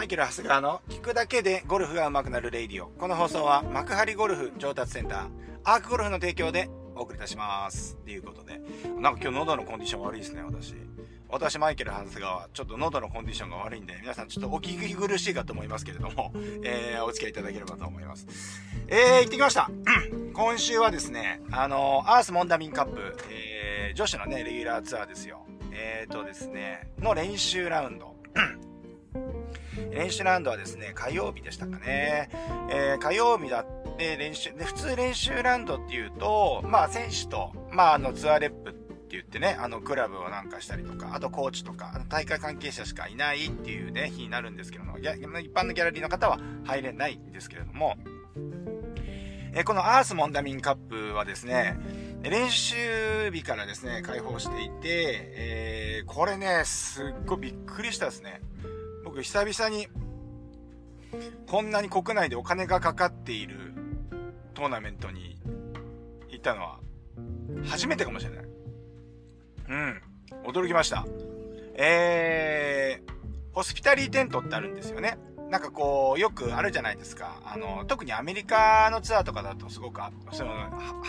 マイケル・ハスガーの聞くだけでゴルフが上手くなるレイディオ。この放送は幕張ゴルフ上達センター、アークゴルフの提供でお送りいたします。ということで。なんか今日喉のコンディション悪いですね、私。私、マイケル・ハスガーは、ちょっと喉のコンディションが悪いんで、皆さんちょっとお聞き苦しいかと思いますけれども、えー、お付き合いいただければと思います。えー、行ってきました。今週はですね、あのアースモンダミンカップ、えー、女子のね、レギュラーツアーですよ。えーとですね、の練習ラウンド。練習ラウンドはですね、火曜日でしたかね。えー、火曜日だって練習、で、普通練習ラウンドっていうと、まあ選手と、まああのツアーレップって言ってね、あのクラブをなんかしたりとか、あとコーチとか、大会関係者しかいないっていうね、日になるんですけども、一般のギャラリーの方は入れないんですけれども、え、このアースモンダミンカップはですね、練習日からですね、開放していて、えー、これね、すっごいびっくりしたですね。僕久々にこんなに国内でお金がかかっているトーナメントに行ったのは初めてかもしれない。うん。驚きました。えー、ホスピタリーテントってあるんですよね。なんかこう、よくあるじゃないですか。あの、特にアメリカのツアーとかだとすごく、その、は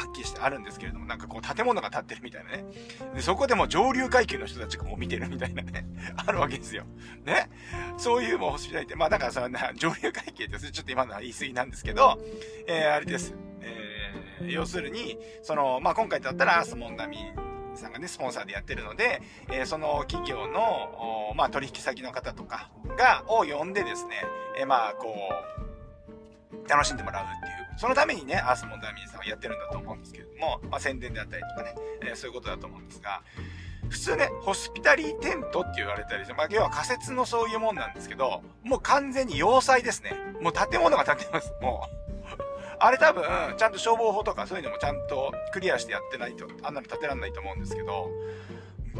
っきりしてあるんですけれども、なんかこう、建物が建ってるみたいなね。で、そこでも上流階級の人たちがもう見てるみたいなね、あるわけですよ。ね？そういうもうホスピタリティ。まあだからその、上流階級って、ちょっと今のは言い過ぎなんですけど、えー、あれです。えー、要するに、その、まあ今回だったらアースモンダミさんがね、スポンサーでやってるので、えー、その企業の、まあ、取引先の方とかが、を呼んでですね、えー、まあ、こう、楽しんでもらうっていう、そのためにね、アースモンダーミンさんはやってるんだと思うんですけれども、まあ、宣伝であったりとかね、えー、そういうことだと思うんですが、普通ね、ホスピタリーテントって言われたりして、まあ、要は仮設のそういうもんなんですけど、もう完全に要塞ですね。もう建物が建ってます。もう。あれ多分、ちゃんと消防法とかそういうのもちゃんとクリアしてやってないと、あんなの立てらんないと思うんですけど、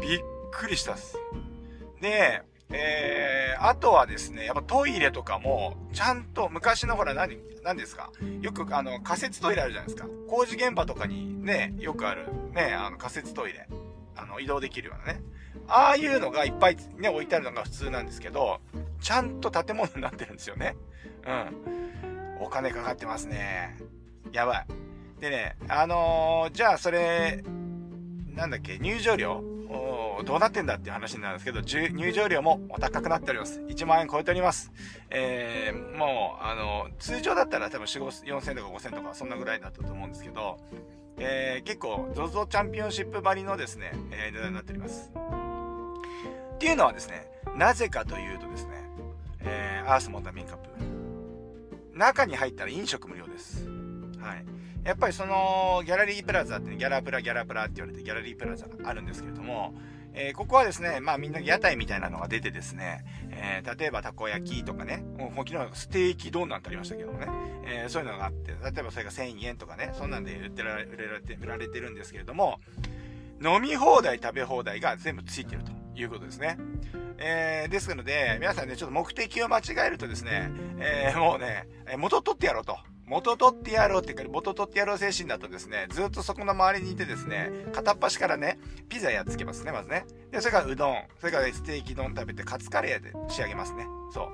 びっくりしたっす。で、えー、あとはですね、やっぱトイレとかも、ちゃんと昔のほら何、何ですか？よくあの仮設トイレあるじゃないですか。工事現場とかにね、よくあるね、あの仮設トイレ。あの移動できるようなね。ああいうのがいっぱいね、置いてあるのが普通なんですけど、ちゃんと建物になってるんですよね。うん。お金かかってますね。やばい。でね、あのー、じゃあそれ、なんだっけ、入場料どうなってんだっていう話なんですけど、入場料もお高くなっております。1万円超えております。えー、もう、あの、通常だったら多分4、4000とか5000とかそんなぐらいだったと思うんですけど、えー、結構 ZOZO チャンピオンシップばりのですね、えー、値段になっております。っていうのはですね、なぜかというとですね、えー、アースモンダミンカップ。中に入ったら飲食無料です。はい。やっぱりその、ギャラリープラザって、ね、ギャラプラ、ギャラプラって言われて、ギャラリープラザがあるんですけれども、えー、ここはですね、まあみんな屋台みたいなのが出てですね、えー、例えばたこ焼きとかね、もう昨日ステーキ丼なんてありましたけどもね、えー、そういうのがあって、例えばそれが1000円とかね、そんなんで売ってられて、売られてるんですけれども、飲み放題、食べ放題が全部ついてるということですね。えー、ですので、皆さんね、ちょっと目的を間違えるとですね、えー、もうね、元取ってやろうと。元取ってやろうっていうか、元取ってやろう精神だとですね、ずっとそこの周りにいてですね、片っ端からね、ピザやっつけますね、まずね。で、それからうどん、それからステーキ丼食べて、カツカレーで仕上げますね。そ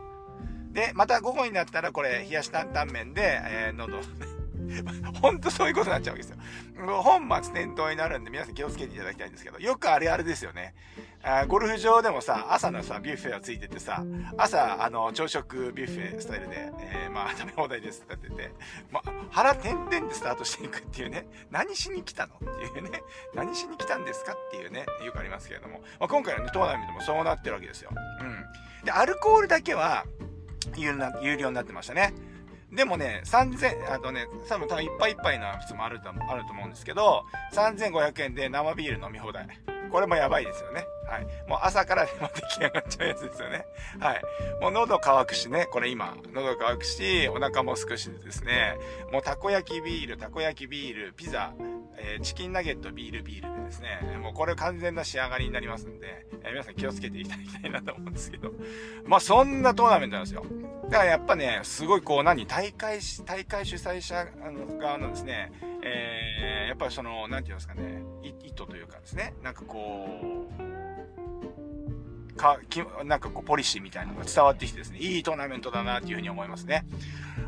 う。で、また午後になったら、これ、冷やし担々麺で、えー、喉、ほんとそういうことになっちゃうわけですよ。本末転倒になるんで皆さん気をつけていただきたいんですけど、よくあれあれですよね。あゴルフ場でもさ、朝のさ、ビュッフェがついててさ、朝、あの、朝食ビュッフェスタイルで、えー、まあ、食べ放題ですって言ってて、まあ、腹点々でスタートしていくっていうね、何しに来たのっていうね、何しに来たんですかっていうね、よくありますけれども、まあ、今回のね、トーナメントもそうなってるわけですよ。うん。で、アルコールだけは、有料になってましたね。でもね、3000、あとね、多分多分いっぱいいっぱいなやつもあるとあると思うんですけど、3500円で生ビール飲み放題。これもやばいですよね。はい。もう朝からでも出来上がっちゃうやつですよね。はい。もう喉乾くしね、これ今、喉乾くし、お腹もすくしですね、もうたこ焼きビール、たこ焼きビール、ピザ、えー、チキンナゲット、ビール、ビールですね、もうこれ完全な仕上がりになりますんで、え、皆さん気をつけていただきたいなと思うんですけど、まあそんなトーナメントなんですよ。だからやっぱね、すごいこう何、大会、大会主催者側のですね、えー、やっぱりその、なんていうんですかね、意図というかですね、なんかこう、か、きなんかこう、ポリシーみたいなのが伝わってきてですね、いいトーナメントだなっていうふうに思いますね。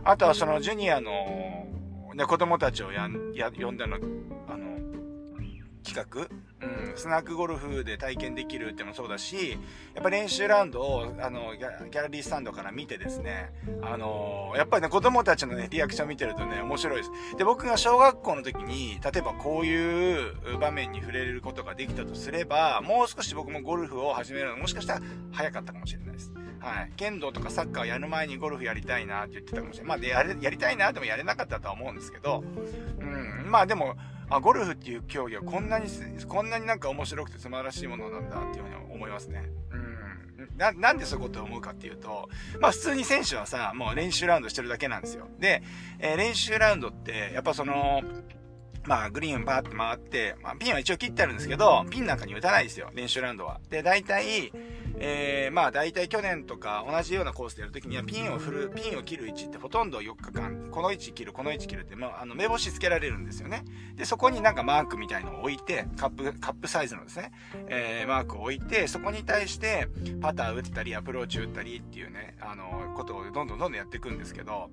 あとはそのジュニアの、ね、子供たちをやん、や、呼んだ、の、企画？うん、スナックゴルフで体験できるってもそうだし、やっぱ練習ラウンドを、あの、ギャラリースタンドから見てですね、あのー、やっぱりね、子供たちのね、リアクション見てるとね、面白いです。で、僕が小学校の時に、例えばこういう場面に触れることができたとすれば、もう少し僕もゴルフを始めるのもしかしたら早かったかもしれないです。はい。剣道とかサッカーやる前にゴルフやりたいなって言ってたかもしれない。まあ、で、やりたいなでもやれなかったとは思うんですけど、うん、まあでも、あ、ゴルフっていう競技はこんなに、こんなになんか面白くて素晴らしいものなんだっていうふうに思いますね。うん。な、なんでそういうことを思うかっていうと、まあ普通に選手はさ、もう練習ラウンドしてるだけなんですよ。で、えー、練習ラウンドって、やっぱその、まあ、グリーンバーって回って、まあ、ピンは一応切ってあるんですけど、ピンなんかに打たないですよ、練習ラウンドは。で、大体、えー、まあ大体去年とか同じようなコースでやるときにはピンを振る、ピンを切る位置ってほとんど4日間、この位置切る、この位置切るって、まあ、あの、目星つけられるんですよね。で、そこになんかマークみたいのを置いて、カップ、カップサイズのですね、えー、マークを置いて、そこに対してパター打ったり、アプローチ打ったりっていうね、あの、ことをどんどんどんどんやっていくんですけど、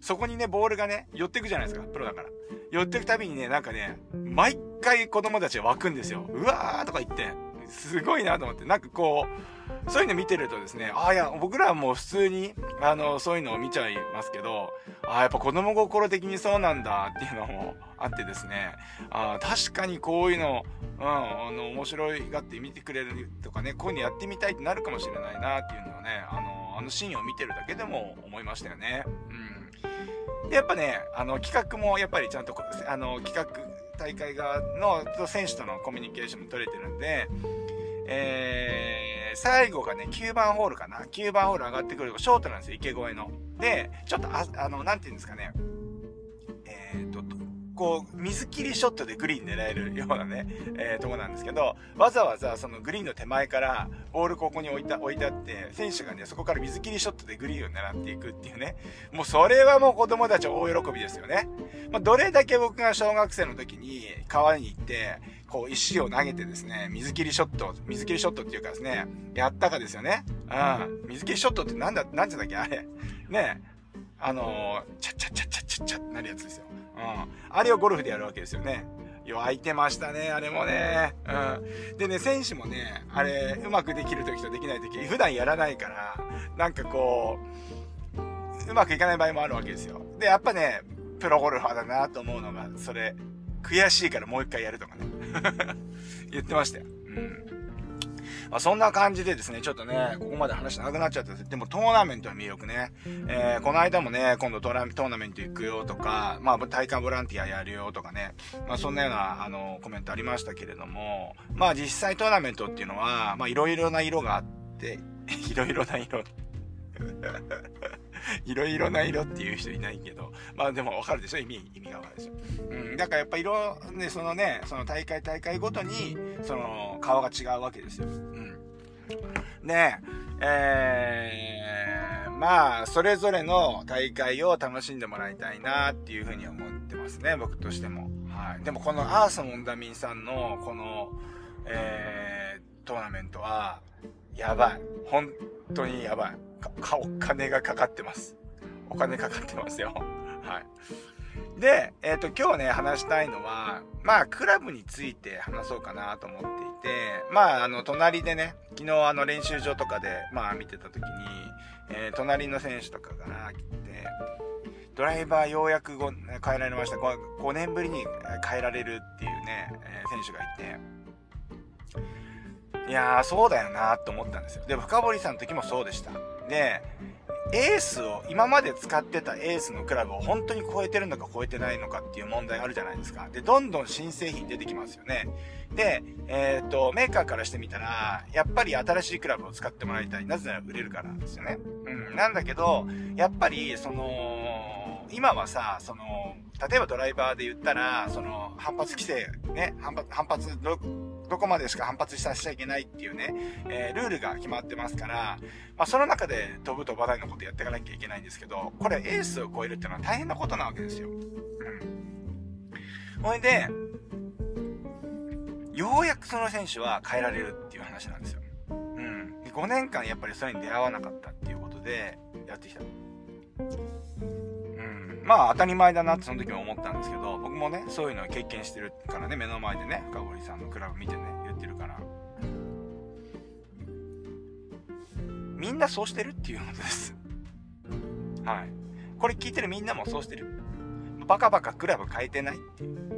そこにね、ボールがね、寄ってくじゃないですか、プロだから。寄ってくたびにね、なんかね、毎回子供たちが湧くんですよ。うわーとか言って、すごいなと思って、なんかこう、そういうの見てるとですね、ああ、いや、僕らはもう普通に、あの、そういうのを見ちゃいますけど、ああ、やっぱ子供心的にそうなんだっていうのもあってですね、あ確かにこういうの、うん、あの、面白いがって見てくれるとかね、こういうのやってみたいってなるかもしれないなっていうのをね、あの、あのシーンを見てるだけでも思いましたよね。うん。で、やっぱね、あの、企画もやっぱりちゃんと、あの、企画、大会側の選手とのコミュニケーションも取れてるんで、えー、最後がね、9番ホールかな ?9 番ホール上がってくるとショートなんですよ、池越えの。で、ちょっとあ、あの、なんて言うんですかね。えー、と、こう、水切りショットでグリーン狙えるようなね、えー、とこなんですけど、わざわざそのグリーンの手前からボールここに置いた、置いてあって、選手がね、そこから水切りショットでグリーンを狙っていくっていうね。もうそれはもう子供たち大喜びですよね。まあ、どれだけ僕が小学生の時に川に行って、こう石を投げてですね、水切りショット、水切りショットっていうかですね、やったかですよね。うん。水切りショットってなんだ、なんてだっけあれ。ねあのー、チャッチャッチャッチャッチャッチャッってなるやつですよ。うん。あれをゴルフでやるわけですよね。弱いてましたね、あれもね。うん。でね、選手もね、あれ、うまくできる時とできない時、普段やらないから、なんかこう、うまくいかない場合もあるわけですよ。で、やっぱね、プロゴルファーだなと思うのが、それ、悔しいからもう一回やるとかね。言ってましたよ。うん。まあ、そんな感じでですね、ちょっとね、ここまで話長くなっちゃったでもトーナメントの魅力ね、えー、この間もね、今度トーナメント行くよとか、まあ、体感ボランティアやるよとかね、まあ、そんなような、あの、コメントありましたけれども、まあ、実際トーナメントっていうのは、まあ、いろいろな色があって、いろいろな色 いろいろな色っていう人いないけど、まあでもわかるでしょ意味、意味がわかるでしょ。うん。だからやっぱ色、ね、そのね、その大会大会ごとに、その顔が違うわけですよ。うん。で、えー、まあ、それぞれの大会を楽しんでもらいたいなっていうふうに思ってますね、僕としても。はい。でもこのアーサモンダミンさんの、この、えー、トーナメントは、やばい。本当にやばい。か、お金がかかってます。お金かかってますよ。はい。で、えっ、ー、と、今日ね、話したいのは、まあ、クラブについて話そうかなと思っていて、まあ、あの、隣でね、昨日あの、練習場とかで、まあ、見てた時に、えー、隣の選手とかが来て、ドライバーようやくご変えられました5。5年ぶりに変えられるっていうね、えー、選手がいて、いやー、そうだよなと思ったんですよ。で、深堀さんの時もそうでした。で、エースを、今まで使ってたエースのクラブを本当に超えてるのか超えてないのかっていう問題あるじゃないですか。で、どんどん新製品出てきますよね。で、えっ、と、メーカーからしてみたら、やっぱり新しいクラブを使ってもらいたい。なぜなら売れるからなんですよね。うん。なんだけど、やっぱり、その、今はさ、その、例えばドライバーで言ったら、その、反発規制、ね、反発、反発、どこまでしか反発させちゃいけないっていうね、えー、ルールが決まってますから、まあ、その中で飛ぶとばないのことやっていかなきゃいけないんですけど、これエースを超えるっていうのは大変なことなわけですよ。うん。ほいで、ようやくその選手は変えられるっていう話なんですよ。うん。5年間やっぱりそれに出会わなかったっていうことでやってきた。まあ当たり前だなってその時も思ったんですけど、僕もね、そういうのを経験してるからね、目の前でね、深堀さんのクラブ見てね、言ってるから。みんなそうしてるっていうことです。はい。これ聞いてるみんなもそうしてる。バカバカクラブ変えてないっていう。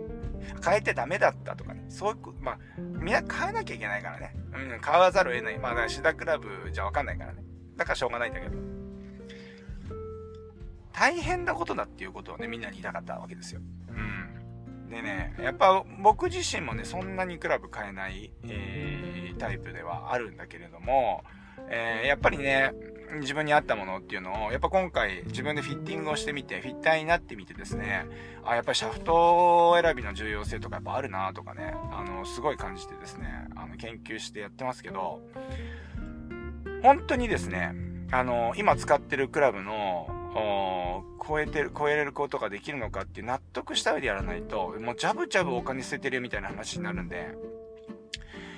変えてダメだったとかね。そういう、まあ、みんな変えなきゃいけないからね。うん、変わざるを得ない。まあ、だシダクラブじゃわかんないからね。だからしょうがないんだけど。大変なことだっていうことをね、みんなに言いたかったわけですよ。うん。でね、やっぱ僕自身もね、そんなにクラブ変えない、えー、タイプではあるんだけれども、えー、やっぱりね、自分に合ったものっていうのを、やっぱ今回自分でフィッティングをしてみて、フィッターになってみてですね、あ、やっぱりシャフト選びの重要性とかやっぱあるなとかね、あの、すごい感じてですね、あの、研究してやってますけど、本当にですね、あの、今使ってるクラブの、超えてる、超えれることができるのかっていう納得した上でやらないと、もうジャブジャブお金捨ててるみたいな話になるんで、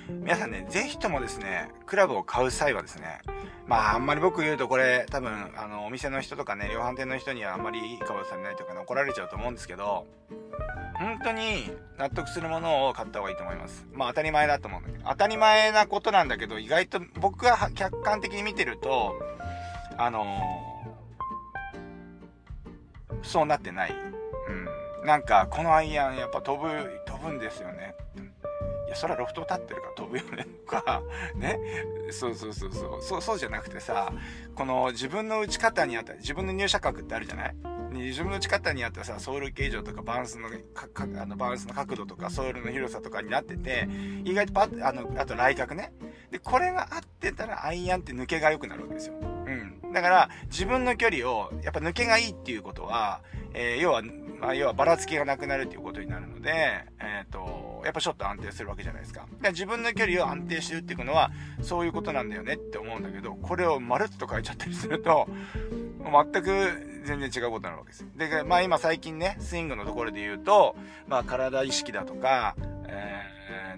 皆さんね、ぜひともですね、クラブを買う際はですね、まあ、あんまり僕言うとこれ、多分、あの、お店の人とかね、量販店の人にはあんまりいい顔されないとかね、怒られちゃうと思うんですけど、本当に納得するものを買った方がいいと思います。まあ当たり前だと思うんだけど、当たり前なことなんだけど、意外と僕が客観的に見てると、あのー、そうなってない。うん。なんか、このアイアンやっぱ飛ぶ、飛ぶんですよね。いや、それはロフト立ってるから飛ぶよね、とか、ね。そうそうそうそう。そう、そうじゃなくてさ、この自分の打ち方にあった、自分の入射角ってあるじゃない？自分の打ち方にあったさ、ソウル形状とかバランスの、かあのバランスの角度とか、ソウルの広さとかになってて、意外とパッ、あの、あと来角ね。で、これが合ってたらアイアンって抜けが良くなるわけですよ。だから、自分の距離を、やっぱ抜けがいいっていうことは、えー、要は、まあ、要はばらつきがなくなるっていうことになるので、えっ、ー、と、やっぱショット安定するわけじゃないですか。で自分の距離を安定してるっていうのは、そういうことなんだよねって思うんだけど、これをまるっと変えちゃったりすると、全く全然違うことになるわけです。で、まあ今最近ね、スイングのところで言うと、まあ体意識だとか、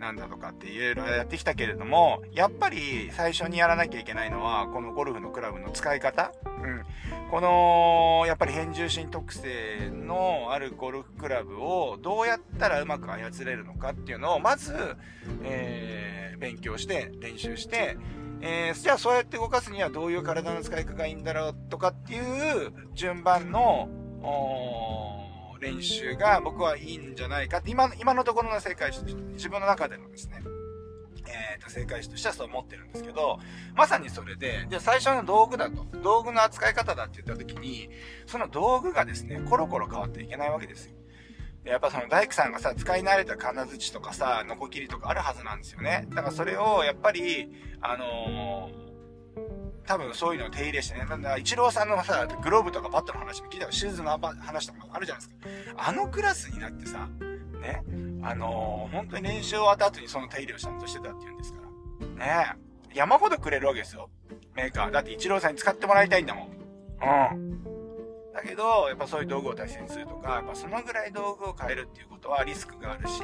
なんだとかっていろいろやってきたけれども、やっぱり最初にやらなきゃいけないのは、このゴルフのクラブの使い方？うん。この、やっぱり変重心特性のあるゴルフクラブをどうやったらうまく操れるのかっていうのを、まず、えー、勉強して、練習して、えー、じゃあそうやって動かすにはどういう体の使い方がいいんだろうとかっていう順番の、練習が僕はいいんじゃないかって、今、今のところの正解肢、自分の中でのですね、えー、と正解肢としてはそう思ってるんですけど、まさにそれで、で、最初の道具だと、道具の扱い方だって言った時に、その道具がですね、コロコロ変わっていけないわけですよ。やっぱその大工さんがさ、使い慣れた金槌とかさ、ノコギリとかあるはずなんですよね。だからそれを、やっぱり、あのー多分そういうのを手入れしてね。なんだ、イチローさんのさ、グローブとかバットの話も聞いたら、シューズの話とかあるじゃないですか。あのクラスになってさ、ね、あのー、本当に練習終わった後にその手入れをちゃんとしてたっていうんですから。ね山ほどくれるわけですよ。メーカー。だってイチローさんに使ってもらいたいんだもん。うん。だけど、やっぱそういう道具を大切にするとか、やっぱそのぐらい道具を変えるっていうことはリスクがあるし、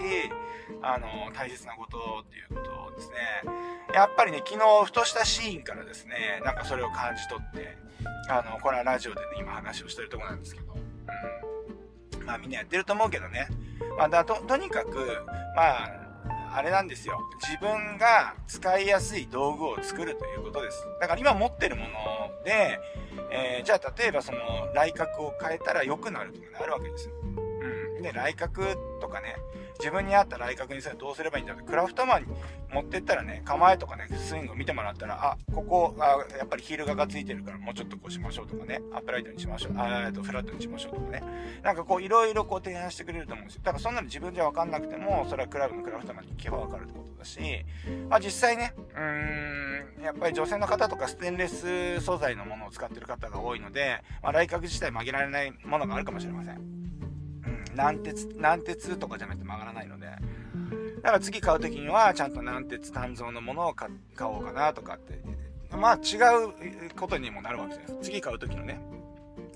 あの、大切なことっていうことですね。やっぱりね、昨日、ふとしたシーンからですね、なんかそれを感じ取って、あの、これはラジオでね、今話をしてるとこなんですけど、うん。まあみんなやってると思うけどね。まあだと、とにかく、まあ、あれなんですよ。自分が使いやすい道具を作るということです。だから今持ってるもので、えー、じゃあ例えばその、来客を変えたら良くなるとかね、あるわけですよ。うん。で、来角とかね、自分に合った来角にするどうすればいいんだって、クラフトマンに持ってったらね、構えとかね、スイングを見てもらったら、あ、ここ、あやっぱりヒール側がついてるからもうちょっとこうしましょうとかね、アップライトにしましょう、あと、フラットにしましょうとかね。なんかこう、いろいろこう提案してくれると思うんですよ。だからそんなの自分じゃわかんなくても、それはクラブのクラフトマンに聞けばわかるってことだし、まあ実際ね、うーん、やっぱり女性の方とかステンレス素材のものを使ってる方が多いので、まあ来角自体曲げられないものがあるかもしれません。軟鉄、軟鉄とかじゃなくて曲がらないので、だから次買う時には、ちゃんと軟鉄単造のものを買おうかなとかって、まあ違うことにもなるわけじゃないですか。次買う時のね、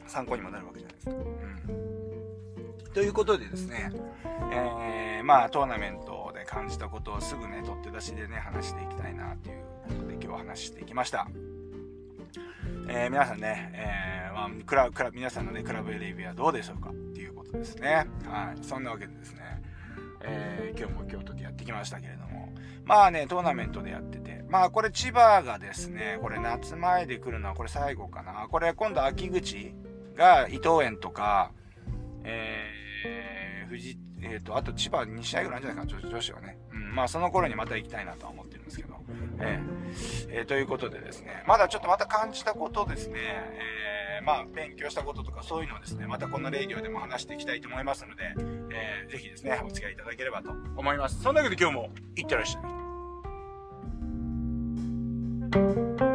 参考にもなるわけじゃないですか。うん。ということでですね、えー、まあトーナメントで感じたことをすぐね、取って出しでね、話していきたいなっていうことで今日話していきました。えー、皆さんね、えー、まあ、クラブ、クラ、皆さんのね、クラブエレビはどうでしょうかっていうことですね。はい。そんなわけでですね、えー、今日も京都でやってきましたけれども、まあね、トーナメントでやってて、まあこれ千葉がですね、これ夏前で来るのはこれ最後かな。これ今度秋口が伊藤園とか、えー、富士、えっ、ー、と、あと千葉2試合ぐらいあるんじゃないかな、女子はね。うん、まあその頃にまた行きたいなとは思ってるんですけど。えー、えー、ということでですね、まだちょっとまた感じたことですね、えー、えー、まあ、勉強したこととかそういうのをですね、またこんなレイディオでも話していきたいと思いますので、えー、ぜひですね、お付き合いいただければと思います。そんなわけで今日もいってらっしゃい。